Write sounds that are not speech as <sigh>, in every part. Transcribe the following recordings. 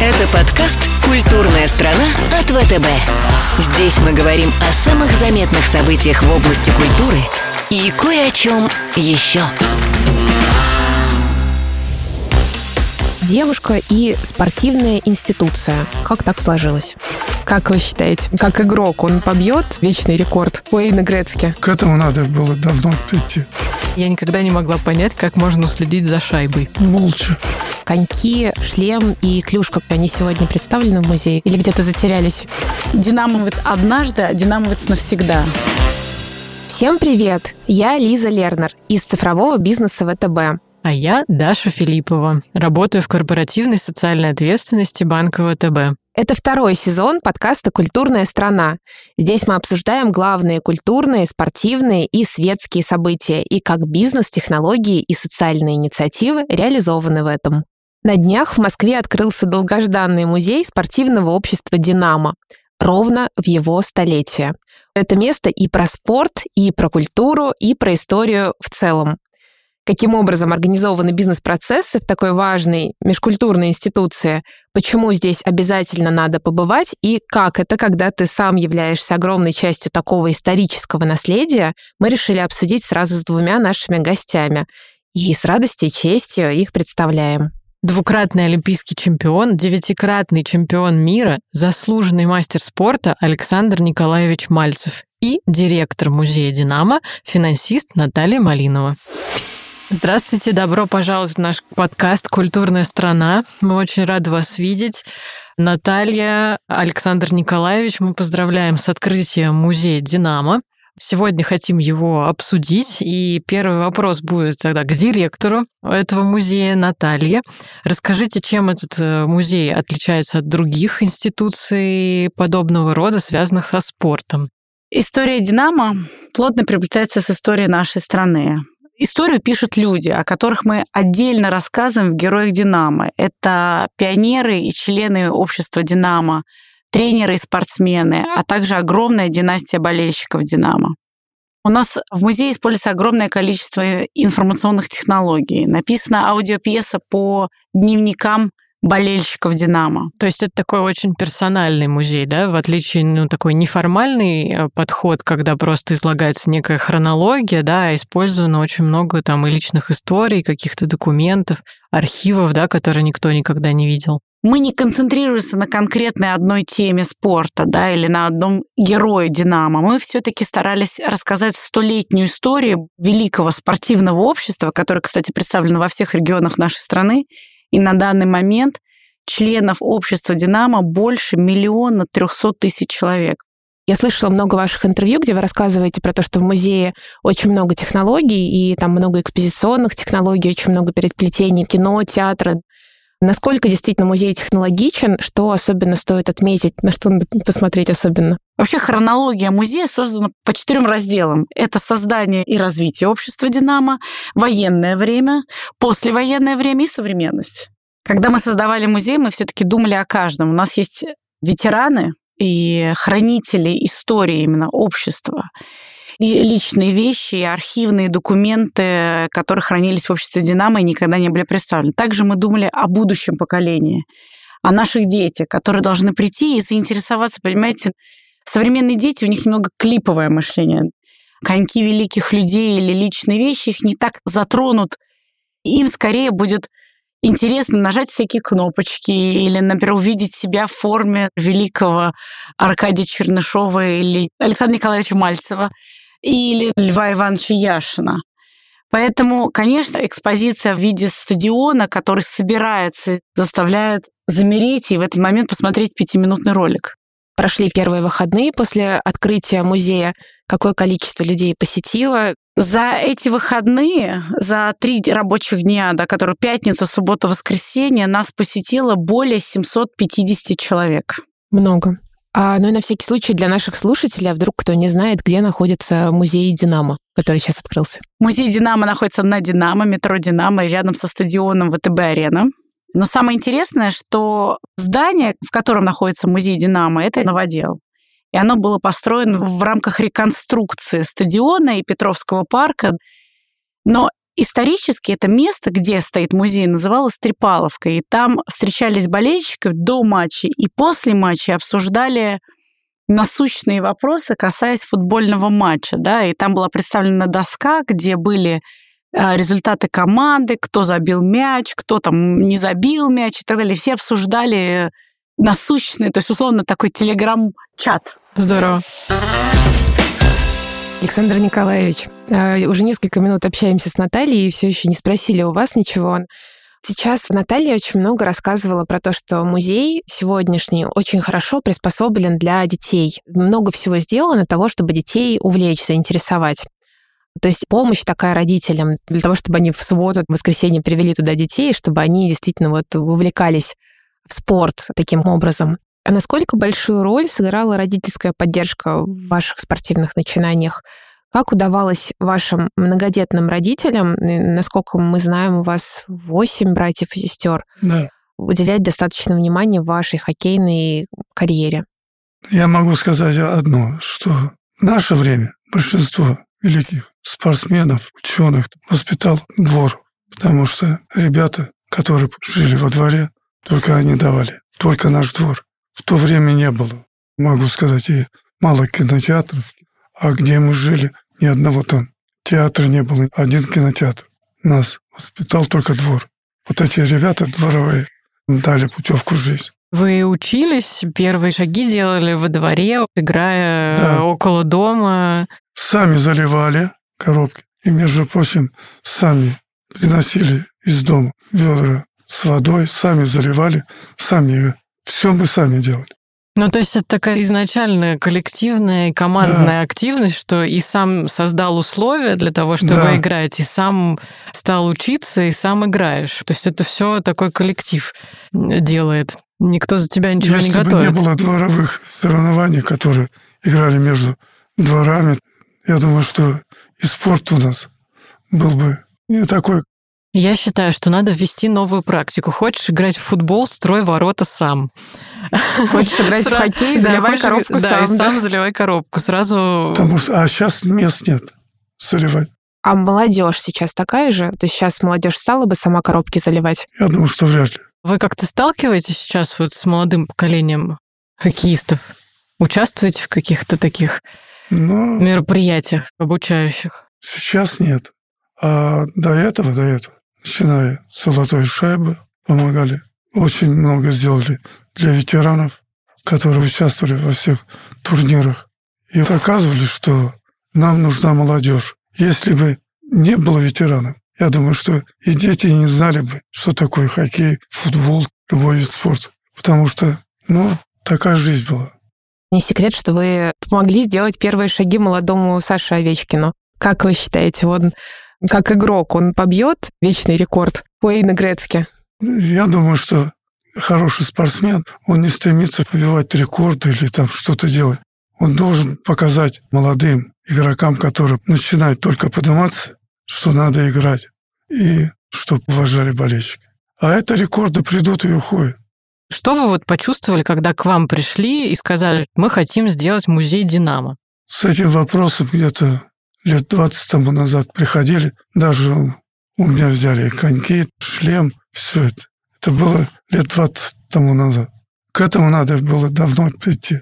Это подкаст «Культурная страна» от ВТБ. Здесь мы говорим о самых заметных событиях в области культуры и кое о чем еще. Девушка и спортивная институция. Как так сложилось? Как вы считаете, как игрок он побьет вечный рекорд Уэйна Грецки? К этому надо было давно прийти. Я никогда не могла понять, как можно следить за шайбой. Молча. Коньки, шлем и клюшка, они сегодня представлены в музее или где-то затерялись? Динамовец однажды, а динамовец навсегда. Всем привет! Я Лиза Лернер из цифрового бизнеса ВТБ. А я Даша Филиппова. Работаю в корпоративной социальной ответственности банка ВТБ. Это второй сезон подкаста «Культурная страна». Здесь мы обсуждаем главные культурные, спортивные и светские события и как бизнес, технологии и социальные инициативы реализованы в этом. На днях в Москве открылся долгожданный музей спортивного общества «Динамо», ровно в его столетие. Это место и про спорт, и про культуру, и про историю в целом каким образом организованы бизнес-процессы в такой важной межкультурной институции, почему здесь обязательно надо побывать и как это, когда ты сам являешься огромной частью такого исторического наследия, мы решили обсудить сразу с двумя нашими гостями. И с радостью и честью их представляем. Двукратный олимпийский чемпион, девятикратный чемпион мира, заслуженный мастер спорта Александр Николаевич Мальцев и директор музея «Динамо», финансист Наталья Малинова. Здравствуйте, добро пожаловать в наш подкаст «Культурная страна». Мы очень рады вас видеть. Наталья, Александр Николаевич, мы поздравляем с открытием музея «Динамо». Сегодня хотим его обсудить, и первый вопрос будет тогда к директору этого музея Наталье. Расскажите, чем этот э, музей отличается от других институций подобного рода, связанных со спортом? История «Динамо» плотно приплетается с историей нашей страны. Историю пишут люди, о которых мы отдельно рассказываем в «Героях Динамо». Это пионеры и члены общества «Динамо», тренеры и спортсмены, а также огромная династия болельщиков «Динамо». У нас в музее используется огромное количество информационных технологий. Написана аудиопьеса по дневникам болельщиков «Динамо». То есть это такой очень персональный музей, да, в отличие, ну, такой неформальный э, подход, когда просто излагается некая хронология, да, использовано очень много там и личных историй, каких-то документов, архивов, да, которые никто никогда не видел. Мы не концентрируемся на конкретной одной теме спорта, да, или на одном герое «Динамо». Мы все-таки старались рассказать столетнюю историю великого спортивного общества, которое, кстати, представлено во всех регионах нашей страны, и на данный момент членов общества «Динамо» больше миллиона трехсот тысяч человек. Я слышала много ваших интервью, где вы рассказываете про то, что в музее очень много технологий, и там много экспозиционных технологий, очень много переплетений кино, театра. Насколько действительно музей технологичен, что особенно стоит отметить, на что надо посмотреть особенно? Вообще хронология музея создана по четырем разделам. Это создание и развитие общества «Динамо», военное время, послевоенное время и современность. Когда мы создавали музей, мы все-таки думали о каждом. У нас есть ветераны и хранители истории именно общества и личные вещи, и архивные документы, которые хранились в обществе «Динамо» и никогда не были представлены. Также мы думали о будущем поколении, о наших детях, которые должны прийти и заинтересоваться, понимаете, современные дети, у них немного клиповое мышление. Коньки великих людей или личные вещи их не так затронут. Им скорее будет интересно нажать всякие кнопочки или, например, увидеть себя в форме великого Аркадия Чернышова или Александра Николаевича Мальцева или Льва Ивановича Яшина. Поэтому, конечно, экспозиция в виде стадиона, который собирается, заставляет замереть и в этот момент посмотреть пятиминутный ролик. Прошли первые выходные после открытия музея. Какое количество людей посетило? За эти выходные, за три рабочих дня, да, которые пятница, суббота, воскресенье, нас посетило более 750 человек. Много. А, ну и на всякий случай для наших слушателей, а вдруг кто не знает, где находится музей «Динамо», который сейчас открылся. Музей «Динамо» находится на «Динамо», метро «Динамо», рядом со стадионом ВТБ-арена. Но самое интересное, что здание, в котором находится музей «Динамо», это новодел. И оно было построено в рамках реконструкции стадиона и Петровского парка. Но Исторически это место, где стоит музей, называлось Трипаловка. И там встречались болельщики до матча и после матча обсуждали насущные вопросы, касаясь футбольного матча. Да? И там была представлена доска, где были результаты команды, кто забил мяч, кто там не забил мяч и так далее. Все обсуждали насущные, то есть, условно, такой телеграм-чат. Здорово. Александр Николаевич, а, уже несколько минут общаемся с Натальей и все еще не спросили у вас ничего. Сейчас Наталья очень много рассказывала про то, что музей сегодняшний очень хорошо приспособлен для детей. Много всего сделано для того, чтобы детей увлечь, заинтересовать. То есть помощь такая родителям для того, чтобы они в субботу, в воскресенье привели туда детей, чтобы они действительно вот увлекались в спорт таким образом. А насколько большую роль сыграла родительская поддержка в ваших спортивных начинаниях? Как удавалось вашим многодетным родителям, насколько мы знаем, у вас восемь братьев и сестер, Да. уделять достаточно внимания вашей хоккейной карьере? Я могу сказать одно, что в наше время большинство великих спортсменов, ученых воспитал двор, потому что ребята, которые жили во дворе, только они давали, только наш двор. В то время не было, могу сказать, и мало кинотеатров, а где мы жили, ни одного там театра не было, один кинотеатр. Нас воспитал только двор. Вот эти ребята дворовые дали путевку в жизнь. Вы учились, первые шаги делали во дворе, играя Да. около дома. Сами заливали коробки. И, между прочим, сами приносили из дома ведра с водой, сами заливали, сами все мы сами делали. Ну, то есть это такая изначальная коллективная и командная активность, что и сам создал условия для того, чтобы Да. играть, и сам стал учиться, и сам играешь. То есть это все такой коллектив делает. Никто за тебя ничего Если не бы готовит. не было дворовых соревнований, которые играли между дворами, я думаю, что и спорт у нас был бы не такой. Я считаю, что надо ввести новую практику. Хочешь играть в футбол, строй ворота сам. Хочешь <laughs> играть в хоккей, заливай коробку да, сам. и да? сам заливай коробку. Сразу... Потому что, а сейчас мест нет заливать. А молодежь сейчас такая же? То есть сейчас молодежь стала бы сама коробки заливать? Я думаю, что вряд ли. Вы как-то сталкиваетесь сейчас вот с молодым поколением хоккеистов? Участвуете в каких-то таких Но мероприятиях обучающих? сейчас нет. А до этого, до этого, начиная с золотой шайбы, помогали. Очень много сделали для ветеранов, которые участвовали во всех турнирах. И доказывали, что нам нужна молодежь. Если бы не было ветеранов, я думаю, что и дети не знали бы, что такое хоккей, футбол, любой вид спорта. Потому что, ну, такая жизнь была. Не секрет, что вы помогли сделать первые шаги молодому Саше Овечкину. Как вы считаете, он как игрок, он побьет вечный рекорд Уэйна Грецки? Я думаю, что хороший спортсмен, он не стремится побивать рекорды или там что-то делать. Он должен показать молодым игрокам, которые начинают только подниматься, что надо играть, и чтобы уважали болельщики. А это рекорды придут и уходят. Что вы вот почувствовали, когда к вам пришли и сказали, мы хотим сделать музей «Динамо»? С этим вопросом где-то лет 20 тому назад приходили. Даже у меня взяли коньки, шлем, все это. Это было лет 20 тому назад. К этому надо было давно прийти.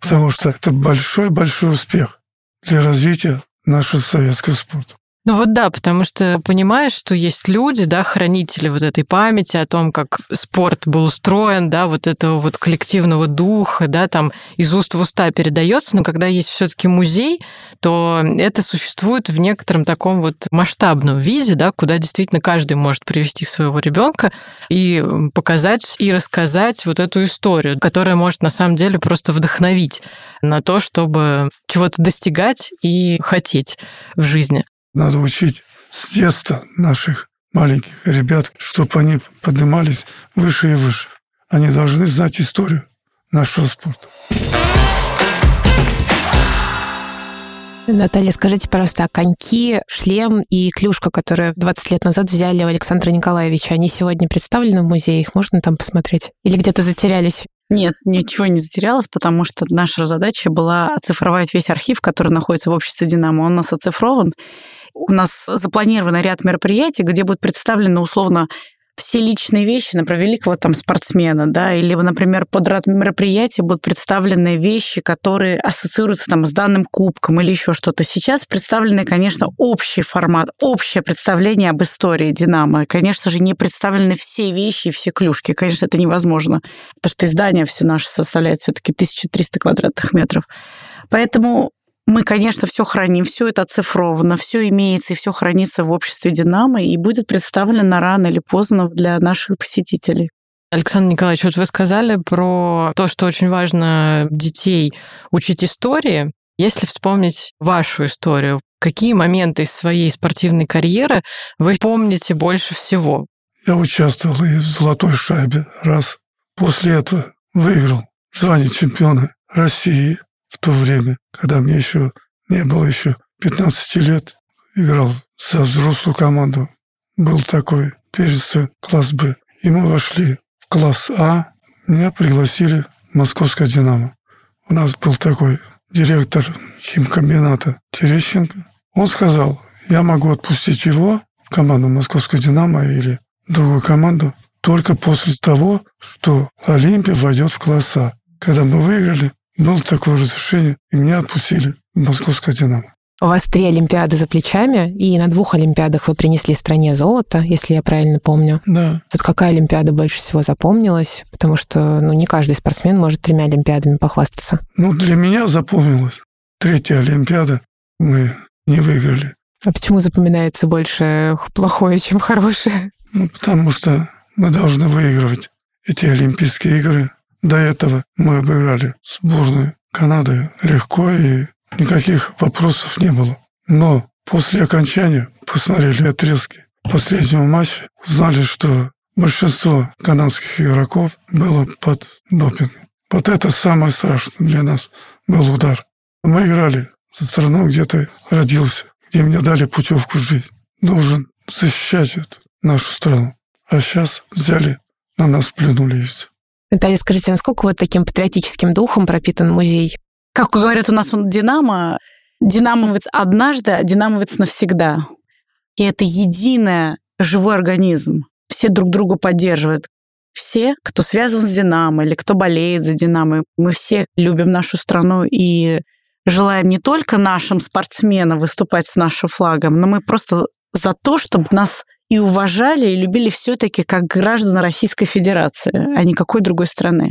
Потому что это большой-большой успех для развития нашего советского спорта. Ну вот да, потому что понимаешь, что есть люди, да, хранители вот этой памяти о том, как спорт был устроен, да, вот этого вот коллективного духа, да, там из уст в уста передается, но когда есть все-таки музей, то это существует в некотором таком вот масштабном виде, да, куда действительно каждый может привести своего ребенка и показать и рассказать вот эту историю, которая может на самом деле просто вдохновить на то, чтобы чего-то достигать и хотеть в жизни. Надо учить с детства наших маленьких ребят, чтобы они поднимались выше и выше. Они должны знать историю нашего спорта. Наталья, скажите, пожалуйста, а коньки, шлем и клюшка, которые 20 лет назад взяли у Александра Николаевича, они сегодня представлены в музее? Их можно там посмотреть? Или где-то затерялись? Нет, ничего не затерялось, потому что наша задача была оцифровать весь архив, который находится в обществе «Динамо». Он у нас оцифрован. У нас запланирован ряд мероприятий, где будет представлено условно все личные вещи, например, великого там спортсмена, да, или, например, под ряд мероприятия будут представлены вещи, которые ассоциируются там с данным кубком или еще что-то. Сейчас представлены, конечно, общий формат, общее представление об истории Динамо. Конечно же, не представлены все вещи и все клюшки. Конечно, это невозможно, потому что издание все наше составляет все-таки 1300 квадратных метров. Поэтому мы, конечно, все храним, все это оцифровано, все имеется и все хранится в обществе Динамо и будет представлено рано или поздно для наших посетителей. Александр Николаевич, вот вы сказали про то, что очень важно детей учить истории. Если вспомнить вашу историю, какие моменты из своей спортивной карьеры вы помните больше всего? Я участвовал и в «Золотой шайбе» раз. После этого выиграл звание чемпиона России то время, когда мне еще не было еще 15 лет, играл за взрослую команду. Был такой перец класс Б. И мы вошли в класс А. Меня пригласили в Московское «Динамо». У нас был такой директор химкомбината Терещенко. Он сказал, я могу отпустить его в команду Московского «Динамо» или другую команду только после того, что Олимпия войдет в класс А. Когда мы выиграли, было такое разрешение, и меня отпустили в Московское «Динамо». У вас три Олимпиады за плечами, и на двух Олимпиадах вы принесли стране золото, если я правильно помню. Да. Тут какая Олимпиада больше всего запомнилась? Потому что ну, не каждый спортсмен может тремя Олимпиадами похвастаться. Ну, для меня запомнилась третья Олимпиада. Мы не выиграли. А почему запоминается больше плохое, чем хорошее? Ну, потому что мы должны выигрывать эти Олимпийские игры. До этого мы обыграли сборную Канады легко, и никаких вопросов не было. Но после окончания посмотрели отрезки последнего матча, узнали, что большинство канадских игроков было под допингом. Вот это самое страшное для нас был удар. Мы играли за страну, где ты родился, где мне дали путевку в жизнь. Должен защищать эту нашу страну. А сейчас взяли, на нас плюнули все. Наталья, скажите, насколько вот таким патриотическим духом пропитан музей? Как говорят у нас он Динамо, динамовец однажды, а динамовец навсегда. И это единый живой организм. Все друг друга поддерживают. Все, кто связан с Динамо или кто болеет за Динамо, мы все любим нашу страну и желаем не только нашим спортсменам выступать с нашим флагом, но мы просто за то, чтобы нас и уважали, и любили все-таки как граждан Российской Федерации, а не какой другой страны.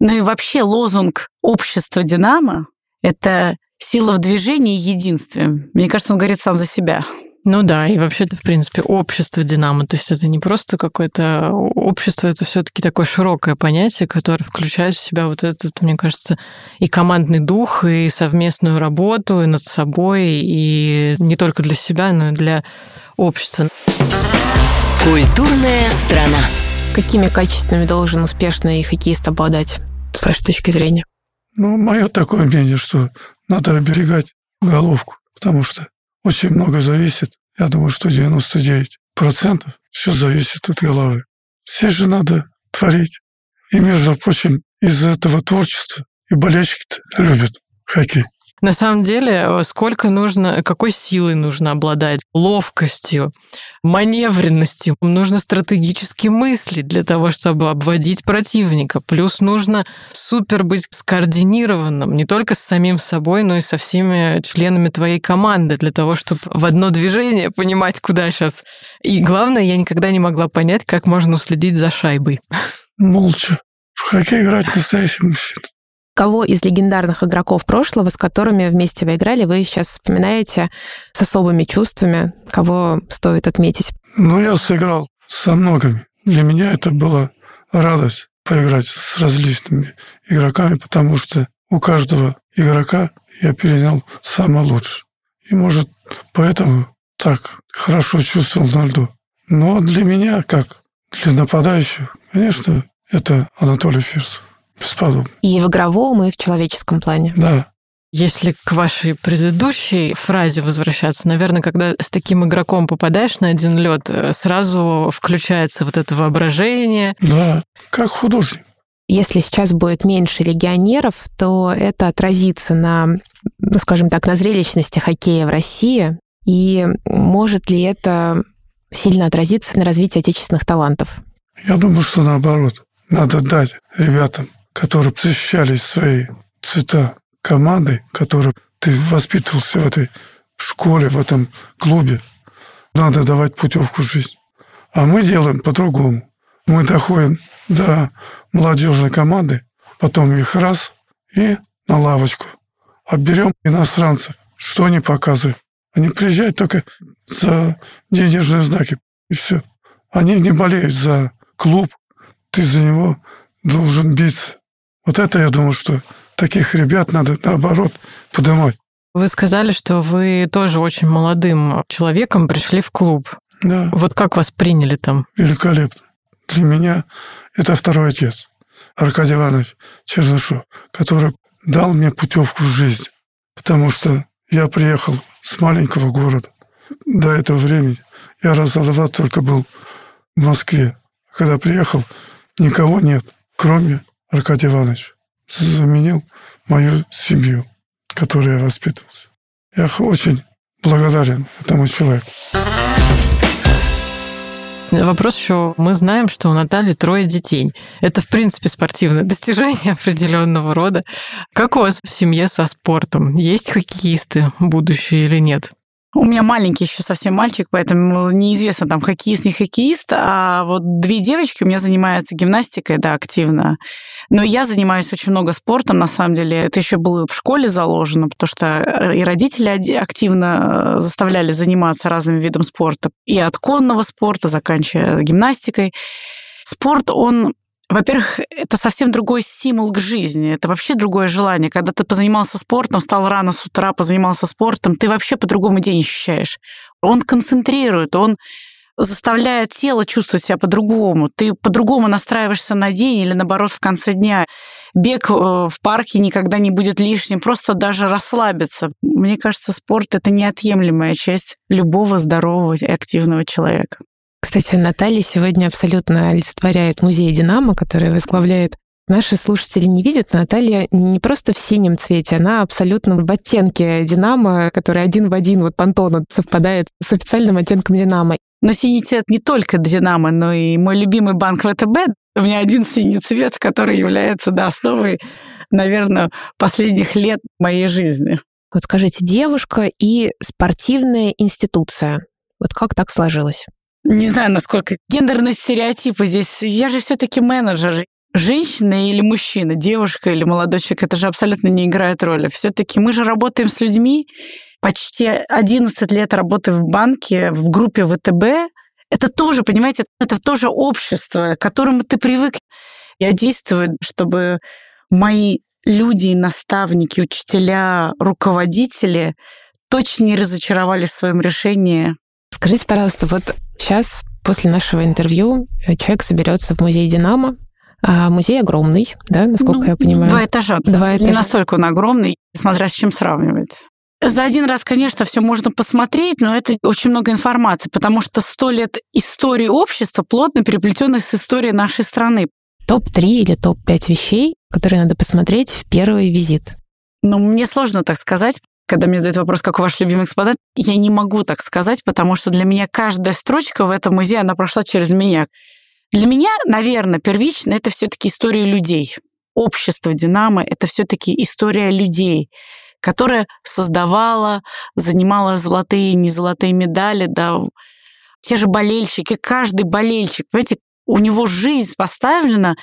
Ну и вообще лозунг общества «Динамо» — это сила в движении и единстве. Мне кажется, он говорит сам за себя. Ну да, и вообще-то, в принципе, общество Динамо, то есть это не просто какое-то общество, это все-таки такое широкое понятие, которое включает в себя вот этот, мне кажется, и командный дух, и совместную работу, и над собой, и не только для себя, но и для общества. Культурная страна. Какими качествами должен успешный хоккеист обладать, с вашей точки зрения? Ну, мое такое мнение, что надо оберегать головку, потому что очень много зависит. Я думаю, что 99% все зависит от головы. Все же надо творить. И, между прочим, из-за этого творчества и болельщики любят хоккей. На самом деле, э, сколько нужно, какой силой нужно обладать, ловкостью, маневренностью. Нужно стратегически мыслить для того, чтобы обводить противника. Плюс нужно супер быть скоординированным не только с самим собой, но и со всеми членами твоей команды для того, чтобы в одно движение понимать, куда сейчас. И главное, я никогда не могла понять, как можно уследить за шайбой. Молча. В хоккей играть настоящий мужчина. Кого из легендарных игроков прошлого, с которыми вместе вы играли, вы сейчас вспоминаете с особыми чувствами? Кого стоит отметить? Ну, я сыграл со многими. Для меня это была радость поиграть с различными игроками, потому что у каждого игрока я перенял самое лучшее. И, может, поэтому так хорошо чувствовал на льду. Но для меня, как для нападающего, конечно, это Анатолий Фирсов. Бесподобно. И в игровом, и в человеческом плане. Да. Если к вашей предыдущей фразе возвращаться, наверное, когда с таким игроком попадаешь на один лед, сразу включается вот это воображение. Да, как художник. если сейчас будет меньше легионеров, то это отразится на, ну, скажем так, на зрелищности хоккея в России. И может ли это сильно отразиться на развитии отечественных талантов? Я думаю, что наоборот. Надо дать ребятам, которые защищали свои цвета команды, которые ты воспитывался в этой школе, в этом клубе, надо давать путевку в жизнь. А мы делаем по-другому. Мы доходим до молодежной команды, потом их раз и на лавочку. А берем иностранцев. Что они показывают? Они приезжают только за денежные знаки, и все. Они не болеют за клуб, ты за него должен биться. Вот это, я думаю, что таких ребят надо, наоборот, поднимать. Вы сказали, что вы тоже очень молодым человеком пришли в клуб. Да. Вот как вас приняли там? Великолепно. Для меня это второй отец, Аркадий Иванович Чернышов, который дал мне путевку в жизнь. Потому что я приехал с маленького города. До этого времени я раз два только был в Москве. Когда приехал, никого нет, кроме Аркадия Ивановича. Заменил мою семью, которой я воспитывался. Я очень благодарен этому человеку. Вопрос еще, мы знаем, что у Натальи трое детей. Это, в принципе, спортивное достижение <laughs> определенного рода. Как у вас в семье со спортом? Есть хоккеисты будущие или нет? У меня маленький еще совсем мальчик, поэтому неизвестно, там, хоккеист, не хоккеист. А вот две девочки у меня занимаются гимнастикой, да, активно. Но я занимаюсь очень много спортом, на самом деле. Это еще было в школе заложено, потому что э, и родители активно э, заставляли заниматься разным видом спорта. И от конного спорта, заканчивая гимнастикой. Спорт, он во-первых, это совсем другой стимул к жизни, это вообще другое желание. Когда ты позанимался спортом, встал рано с утра, позанимался спортом, ты вообще по-другому день ощущаешь. Он концентрирует, он заставляет тело чувствовать себя по-другому. Ты по-другому настраиваешься на день или, наоборот, в конце дня. Бег э, в парке никогда не будет лишним, просто даже расслабиться. Мне кажется, спорт — это неотъемлемая часть любого здорового и активного человека. Кстати, Наталья сегодня абсолютно олицетворяет музей «Динамо», который возглавляет Наши слушатели не видят, Наталья не просто в синем цвете, она абсолютно в оттенке «Динамо», который один в один вот Пантону совпадает с официальным оттенком «Динамо». Но синий цвет не только «Динамо», но и мой любимый банк ВТБ. У меня один синий цвет, который является да, основой, наверное, последних лет моей жизни. Вот скажите, девушка и спортивная институция. Вот как так сложилось? Не знаю, насколько гендерные стереотипы здесь. Я же все-таки менеджер. Женщина или мужчина, девушка или молодой человек, это же абсолютно не играет роли. Все-таки мы же работаем с людьми. Почти 11 лет работы в банке, в группе ВТБ. Это тоже, понимаете, это тоже общество, к которому ты привык. Я действую, чтобы мои люди, наставники, учителя, руководители точно не разочаровали в своем решении. Скажите, пожалуйста, вот Сейчас, после нашего интервью, э, человек соберется в музей «Динамо». А музей огромный, да, насколько ну, я понимаю? Два этажа. Два этажа. Не настолько он огромный, смотря с чем сравнивать. За один раз, конечно, все можно посмотреть, но это очень много информации, потому что сто лет истории общества плотно переплетены с историей нашей страны. Топ-3 или топ-5 вещей, которые надо посмотреть в первый визит? Ну, мне сложно так сказать, когда мне задают вопрос, какой ваш любимый экспонат, я не могу так сказать, потому что для меня каждая строчка в этом музее, она прошла через меня. Для меня, наверное, первично это все-таки история людей. Общество Динамо — это все-таки история людей, которая создавала, занимала золотые и незолотые медали, да, те же болельщики, каждый болельщик, понимаете, у него жизнь поставлена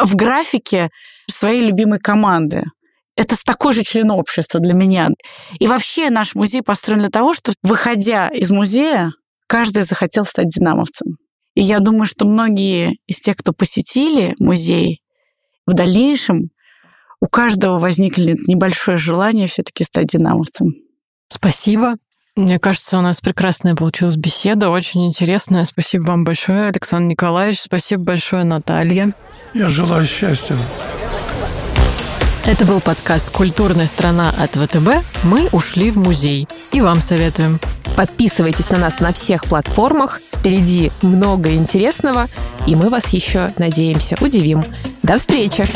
в графике своей любимой команды это такой же член общества для меня. И вообще наш музей построен для того, чтобы, выходя из музея, каждый захотел стать динамовцем. И я думаю, что многие из тех, кто посетили музей, в дальнейшем у каждого возникнет небольшое желание все-таки стать динамовцем. Спасибо. Мне кажется, у нас прекрасная получилась беседа, очень интересная. Спасибо вам большое, Александр Николаевич. Спасибо большое, Наталья. Я желаю счастья. Это был подкаст «Культурная страна» от ВТБ. Мы ушли в музей. И вам советуем. Подписывайтесь на нас на всех платформах. Впереди много интересного. И мы вас еще, надеемся, удивим. До встречи!